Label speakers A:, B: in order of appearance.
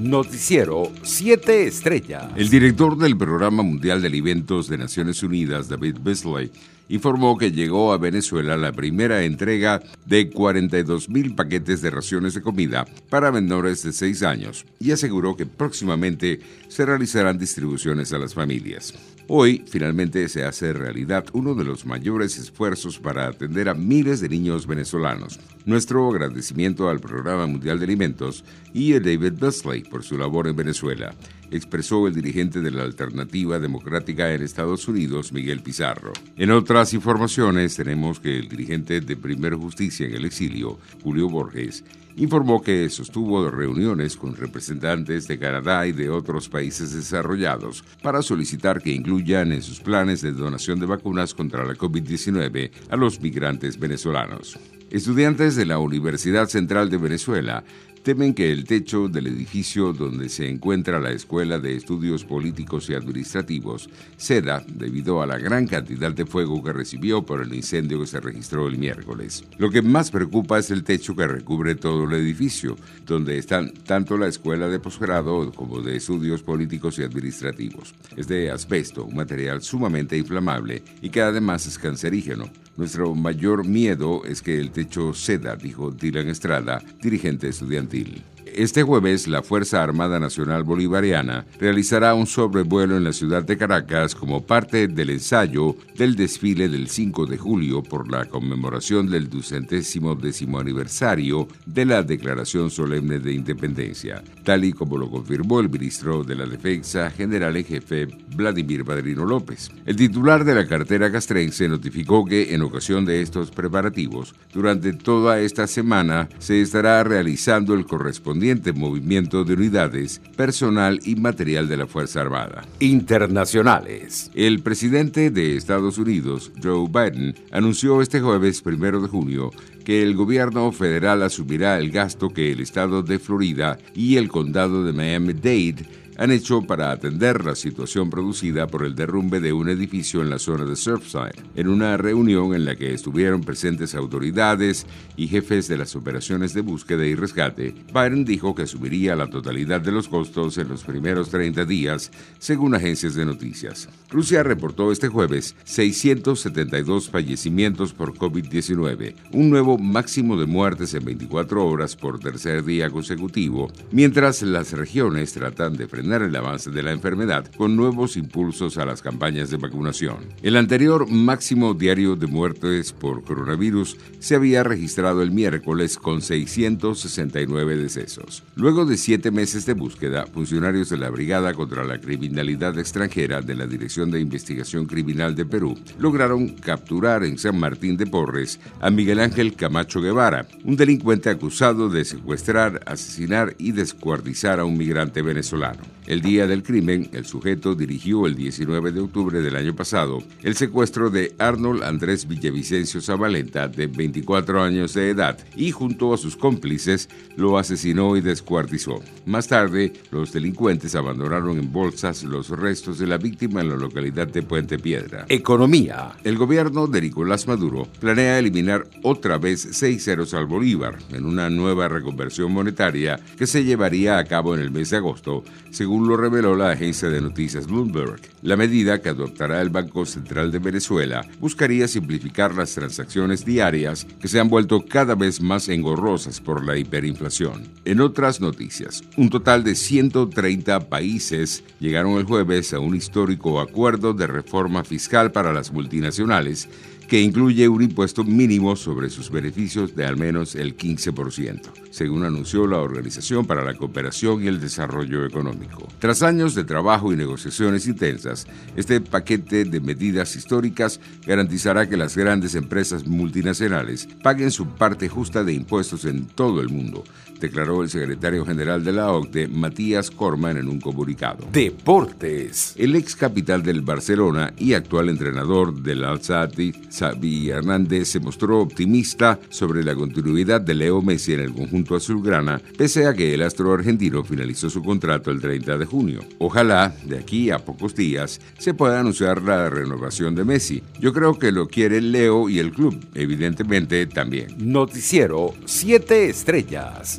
A: Noticiero 7 Estrellas.
B: El director del Programa Mundial de Alimentos de Naciones Unidas, David Beasley, informó que llegó a Venezuela la primera entrega de 42 mil paquetes de raciones de comida para menores de 6 años y aseguró que próximamente se realizarán distribuciones a las familias. Hoy finalmente se hace realidad uno de los mayores esfuerzos para atender a miles de niños venezolanos. Nuestro agradecimiento al Programa Mundial de Alimentos y a David Busley por su labor en Venezuela, expresó el dirigente de la Alternativa Democrática en Estados Unidos, Miguel Pizarro. En otras informaciones tenemos que el dirigente de Primero Justicia en el exilio, Julio Borges, informó que sostuvo reuniones con representantes de Canadá y de otros países desarrollados para solicitar que incluyan en sus planes de donación de vacunas contra la COVID-19 a los migrantes venezolanos. Estudiantes de la Universidad Central de Venezuela temen que el techo del edificio donde se encuentra la Escuela de Estudios Políticos y Administrativos ceda debido a la gran cantidad de fuego que recibió por el incendio que se registró el miércoles. Lo que más preocupa es el techo que recubre todo el edificio, donde están tanto la Escuela de Posgrado como de Estudios Políticos y Administrativos. Es de asbesto, un material sumamente inflamable y que además es cancerígeno. Nuestro mayor miedo es que el techo ceda, dijo Dylan Estrada, dirigente estudiantil. Este jueves, la Fuerza Armada Nacional Bolivariana realizará un sobrevuelo en la ciudad de Caracas como parte del ensayo del desfile del 5 de julio por la conmemoración del ducentésimo décimo aniversario de la Declaración Solemne de Independencia, tal y como lo confirmó el ministro de la Defensa, general en jefe Vladimir Padrino López. El titular de la cartera castrense notificó que en ocasión de estos preparativos, durante toda esta semana se estará realizando el correspondiente movimiento de unidades, personal y material de la Fuerza Armada.
A: Internacionales.
B: El presidente de Estados Unidos, Joe Biden, anunció este jueves primero de junio que el gobierno federal asumirá el gasto que el estado de Florida y el condado de Miami-Dade han hecho para atender la situación producida por el derrumbe de un edificio en la zona de Surfside. En una reunión en la que estuvieron presentes autoridades y jefes de las operaciones de búsqueda y rescate, Biden dijo que asumiría la totalidad de los costos en los primeros 30 días, según agencias de noticias. Rusia reportó este jueves 672 fallecimientos por COVID-19, un nuevo máximo de muertes en 24 horas por tercer día consecutivo, mientras las regiones tratan de frenar el avance de la enfermedad con nuevos impulsos a las campañas de vacunación. El anterior máximo diario de muertes por coronavirus se había registrado el miércoles con 669 decesos. Luego de siete meses de búsqueda, funcionarios de la Brigada contra la Criminalidad Extranjera de la Dirección de Investigación Criminal de Perú lograron capturar en San Martín de Porres a Miguel Ángel Camacho Guevara, un delincuente acusado de secuestrar, asesinar y descuartizar a un migrante venezolano. El día del crimen, el sujeto dirigió el 19 de octubre del año pasado el secuestro de Arnold Andrés Villavicencio Zabalenta, de 24 años de edad, y junto a sus cómplices lo asesinó y descuartizó. Más tarde, los delincuentes abandonaron en bolsas los restos de la víctima en la localidad de Puente Piedra.
A: Economía.
B: El gobierno de Nicolás Maduro planea eliminar otra vez seis ceros al Bolívar en una nueva reconversión monetaria que se llevaría a cabo en el mes de agosto, según lo reveló la agencia de noticias Bloomberg. La medida que adoptará el Banco Central de Venezuela buscaría simplificar las transacciones diarias que se han vuelto cada vez más engorrosas por la hiperinflación. En otras noticias, un total de 130 países llegaron el jueves a un histórico acuerdo de reforma fiscal para las multinacionales que incluye un impuesto mínimo sobre sus beneficios de al menos el 15%, según anunció la Organización para la Cooperación y el Desarrollo Económico. Tras años de trabajo y negociaciones intensas, este paquete de medidas históricas garantizará que las grandes empresas multinacionales paguen su parte justa de impuestos en todo el mundo, declaró el secretario general de la OCDE, Matías Corman, en un comunicado.
A: Deportes.
B: El ex capital del Barcelona y actual entrenador del Al-Sadd, Xavi Hernández, se mostró optimista sobre la continuidad de Leo Messi en el conjunto azulgrana, pese a que el astro argentino finalizó su contrato el 30 de junio. Ojalá, de aquí a pocos días, se pueda anunciar la renovación de Messi. Yo creo que lo quiere Leo y el club, evidentemente también.
A: Noticiero 7 Estrellas.